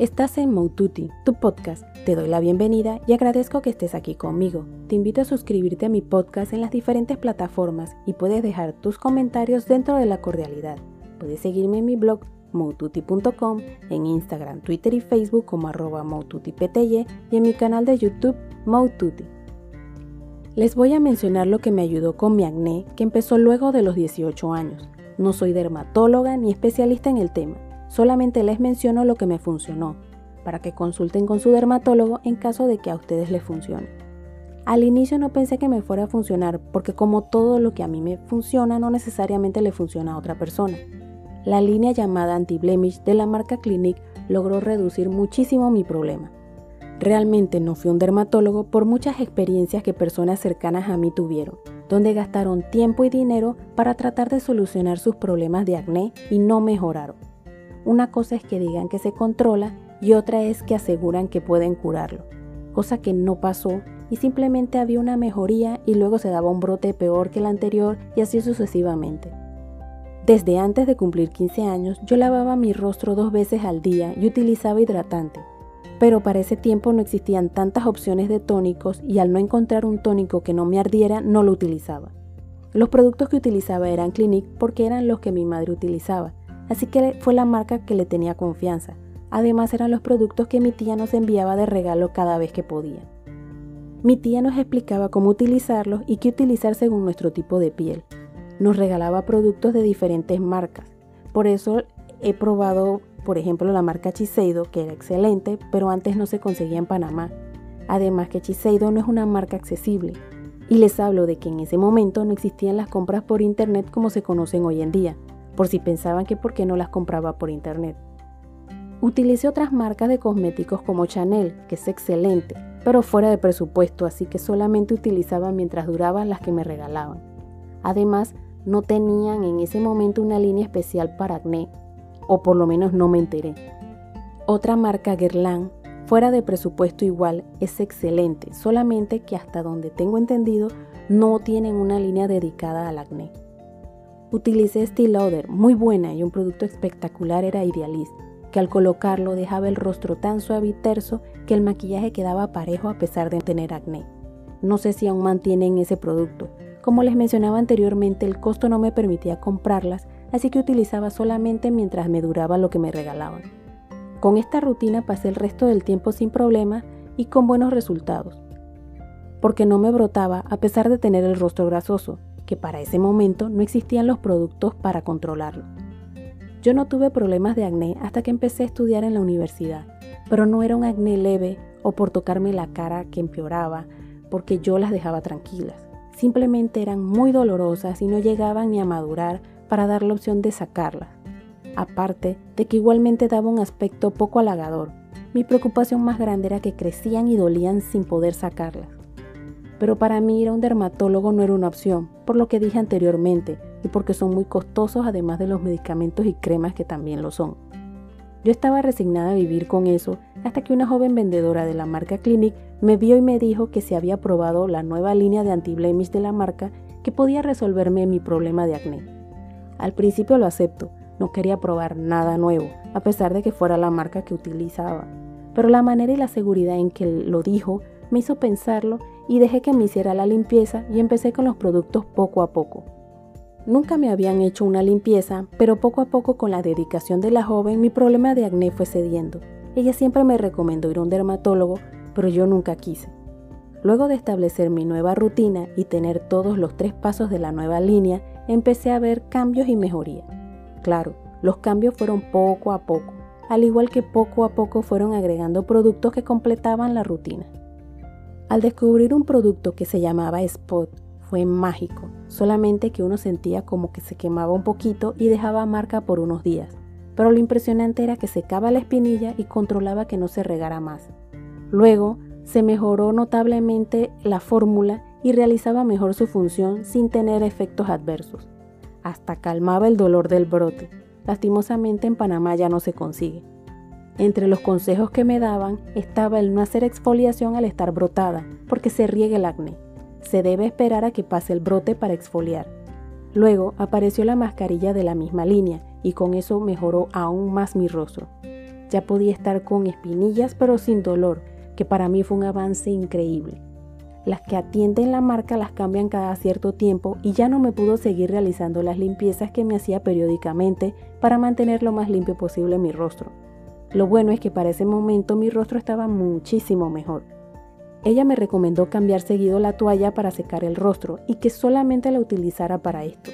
Estás en Moututi, tu podcast. Te doy la bienvenida y agradezco que estés aquí conmigo. Te invito a suscribirte a mi podcast en las diferentes plataformas y puedes dejar tus comentarios dentro de la cordialidad. Puedes seguirme en mi blog moututi.com, en Instagram, Twitter y Facebook como arroba y en mi canal de YouTube Moututi. Les voy a mencionar lo que me ayudó con mi acné que empezó luego de los 18 años. No soy dermatóloga ni especialista en el tema Solamente les menciono lo que me funcionó, para que consulten con su dermatólogo en caso de que a ustedes les funcione. Al inicio no pensé que me fuera a funcionar, porque como todo lo que a mí me funciona no necesariamente le funciona a otra persona. La línea llamada Anti-Blemish de la marca Clinique logró reducir muchísimo mi problema. Realmente no fui un dermatólogo por muchas experiencias que personas cercanas a mí tuvieron, donde gastaron tiempo y dinero para tratar de solucionar sus problemas de acné y no mejoraron. Una cosa es que digan que se controla y otra es que aseguran que pueden curarlo, cosa que no pasó y simplemente había una mejoría y luego se daba un brote peor que el anterior y así sucesivamente. Desde antes de cumplir 15 años yo lavaba mi rostro dos veces al día y utilizaba hidratante, pero para ese tiempo no existían tantas opciones de tónicos y al no encontrar un tónico que no me ardiera no lo utilizaba. Los productos que utilizaba eran Clinique porque eran los que mi madre utilizaba así que fue la marca que le tenía confianza. Además eran los productos que mi tía nos enviaba de regalo cada vez que podía. Mi tía nos explicaba cómo utilizarlos y qué utilizar según nuestro tipo de piel. Nos regalaba productos de diferentes marcas. Por eso he probado, por ejemplo, la marca Chiseido, que era excelente, pero antes no se conseguía en Panamá. Además que Chiseido no es una marca accesible. Y les hablo de que en ese momento no existían las compras por internet como se conocen hoy en día por si pensaban que por qué no las compraba por internet. Utilicé otras marcas de cosméticos como Chanel, que es excelente, pero fuera de presupuesto, así que solamente utilizaba mientras duraban las que me regalaban. Además, no tenían en ese momento una línea especial para acné, o por lo menos no me enteré. Otra marca Guerlain, fuera de presupuesto igual, es excelente, solamente que hasta donde tengo entendido no tienen una línea dedicada al acné. Utilicé Steel Lauder, muy buena y un producto espectacular era Idealist, que al colocarlo dejaba el rostro tan suave y terso que el maquillaje quedaba parejo a pesar de tener acné. No sé si aún mantienen ese producto. Como les mencionaba anteriormente, el costo no me permitía comprarlas, así que utilizaba solamente mientras me duraba lo que me regalaban. Con esta rutina pasé el resto del tiempo sin problema y con buenos resultados, porque no me brotaba a pesar de tener el rostro grasoso, que para ese momento no existían los productos para controlarlo. Yo no tuve problemas de acné hasta que empecé a estudiar en la universidad, pero no era un acné leve o por tocarme la cara que empeoraba, porque yo las dejaba tranquilas. Simplemente eran muy dolorosas y no llegaban ni a madurar para dar la opción de sacarlas. Aparte de que igualmente daba un aspecto poco halagador, mi preocupación más grande era que crecían y dolían sin poder sacarlas pero para mí ir a un dermatólogo no era una opción, por lo que dije anteriormente, y porque son muy costosos además de los medicamentos y cremas que también lo son. Yo estaba resignada a vivir con eso hasta que una joven vendedora de la marca Clinic me vio y me dijo que se había probado la nueva línea de anti-blemish de la marca que podía resolverme mi problema de acné. Al principio lo acepto, no quería probar nada nuevo, a pesar de que fuera la marca que utilizaba, pero la manera y la seguridad en que lo dijo me hizo pensarlo y dejé que me hiciera la limpieza y empecé con los productos poco a poco. Nunca me habían hecho una limpieza, pero poco a poco con la dedicación de la joven mi problema de acné fue cediendo. Ella siempre me recomendó ir a un dermatólogo, pero yo nunca quise. Luego de establecer mi nueva rutina y tener todos los tres pasos de la nueva línea, empecé a ver cambios y mejoría. Claro, los cambios fueron poco a poco, al igual que poco a poco fueron agregando productos que completaban la rutina. Al descubrir un producto que se llamaba Spot, fue mágico, solamente que uno sentía como que se quemaba un poquito y dejaba marca por unos días, pero lo impresionante era que secaba la espinilla y controlaba que no se regara más. Luego, se mejoró notablemente la fórmula y realizaba mejor su función sin tener efectos adversos. Hasta calmaba el dolor del brote. Lastimosamente en Panamá ya no se consigue. Entre los consejos que me daban estaba el no hacer exfoliación al estar brotada, porque se riegue el acné. Se debe esperar a que pase el brote para exfoliar. Luego apareció la mascarilla de la misma línea y con eso mejoró aún más mi rostro. Ya podía estar con espinillas pero sin dolor, que para mí fue un avance increíble. Las que atienden la marca las cambian cada cierto tiempo y ya no me pudo seguir realizando las limpiezas que me hacía periódicamente para mantener lo más limpio posible mi rostro. Lo bueno es que para ese momento mi rostro estaba muchísimo mejor. Ella me recomendó cambiar seguido la toalla para secar el rostro y que solamente la utilizara para esto.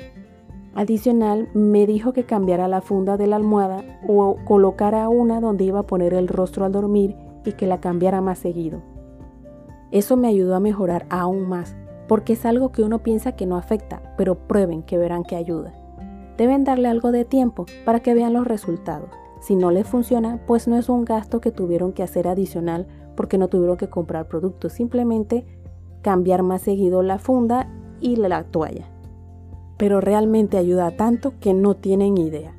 Adicional, me dijo que cambiara la funda de la almohada o colocara una donde iba a poner el rostro al dormir y que la cambiara más seguido. Eso me ayudó a mejorar aún más, porque es algo que uno piensa que no afecta, pero prueben que verán que ayuda. Deben darle algo de tiempo para que vean los resultados. Si no les funciona, pues no es un gasto que tuvieron que hacer adicional porque no tuvieron que comprar productos, simplemente cambiar más seguido la funda y la toalla. Pero realmente ayuda tanto que no tienen idea.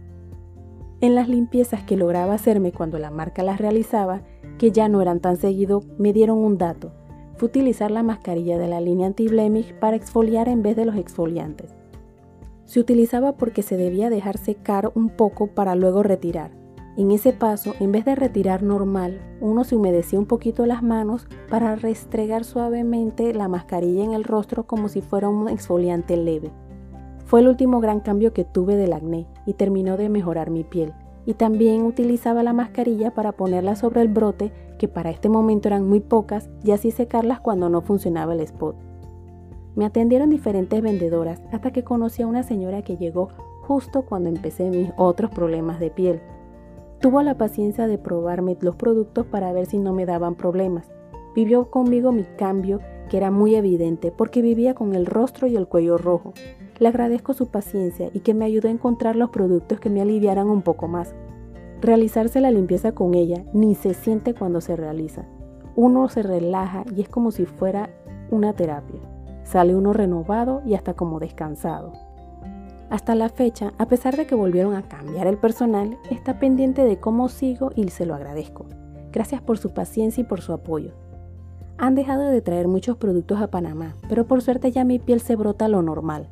En las limpiezas que lograba hacerme cuando la marca las realizaba, que ya no eran tan seguido, me dieron un dato fue utilizar la mascarilla de la línea anti-blemish para exfoliar en vez de los exfoliantes. Se utilizaba porque se debía dejar secar un poco para luego retirar. En ese paso, en vez de retirar normal, uno se humedecía un poquito las manos para restregar suavemente la mascarilla en el rostro como si fuera un exfoliante leve. Fue el último gran cambio que tuve del acné y terminó de mejorar mi piel y también utilizaba la mascarilla para ponerla sobre el brote, que para este momento eran muy pocas, y así secarlas cuando no funcionaba el spot. Me atendieron diferentes vendedoras hasta que conocí a una señora que llegó justo cuando empecé mis otros problemas de piel. Tuvo la paciencia de probarme los productos para ver si no me daban problemas. Vivió conmigo mi cambio, que era muy evidente porque vivía con el rostro y el cuello rojo. Le agradezco su paciencia y que me ayudó a encontrar los productos que me aliviaran un poco más. Realizarse la limpieza con ella ni se siente cuando se realiza. Uno se relaja y es como si fuera una terapia. Sale uno renovado y hasta como descansado. Hasta la fecha, a pesar de que volvieron a cambiar el personal, está pendiente de cómo sigo y se lo agradezco. Gracias por su paciencia y por su apoyo. Han dejado de traer muchos productos a Panamá, pero por suerte ya mi piel se brota lo normal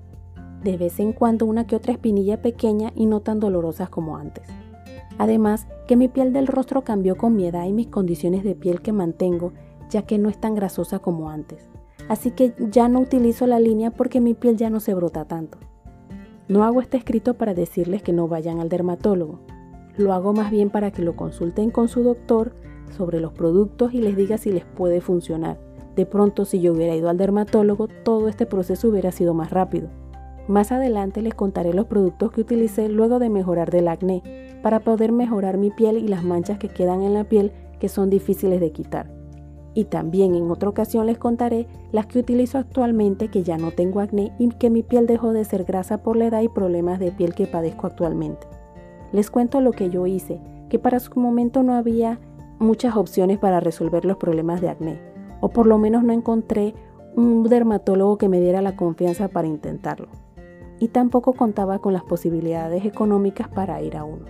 de vez en cuando una que otra espinilla pequeña y no tan dolorosas como antes. Además, que mi piel del rostro cambió con mi edad y mis condiciones de piel que mantengo, ya que no es tan grasosa como antes. Así que ya no utilizo la línea porque mi piel ya no se brota tanto. No hago este escrito para decirles que no vayan al dermatólogo. Lo hago más bien para que lo consulten con su doctor sobre los productos y les diga si les puede funcionar. De pronto, si yo hubiera ido al dermatólogo, todo este proceso hubiera sido más rápido. Más adelante les contaré los productos que utilicé luego de mejorar del acné para poder mejorar mi piel y las manchas que quedan en la piel que son difíciles de quitar. Y también en otra ocasión les contaré las que utilizo actualmente que ya no tengo acné y que mi piel dejó de ser grasa por la edad y problemas de piel que padezco actualmente. Les cuento lo que yo hice, que para su momento no había muchas opciones para resolver los problemas de acné, o por lo menos no encontré un dermatólogo que me diera la confianza para intentarlo y tampoco contaba con las posibilidades económicas para ir a uno.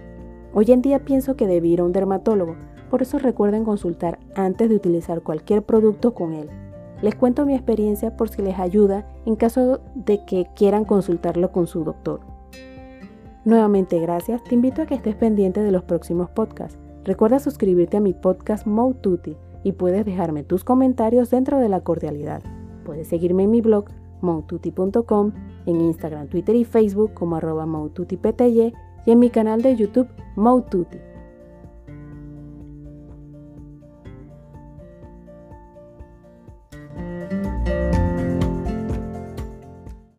Hoy en día pienso que debí ir a un dermatólogo, por eso recuerden consultar antes de utilizar cualquier producto con él. Les cuento mi experiencia por si les ayuda en caso de que quieran consultarlo con su doctor. Nuevamente gracias, te invito a que estés pendiente de los próximos podcasts. Recuerda suscribirte a mi podcast Moututi y puedes dejarme tus comentarios dentro de la cordialidad. Puedes seguirme en mi blog moututi.com, en Instagram, Twitter y Facebook como arroba y en mi canal de YouTube Moututi.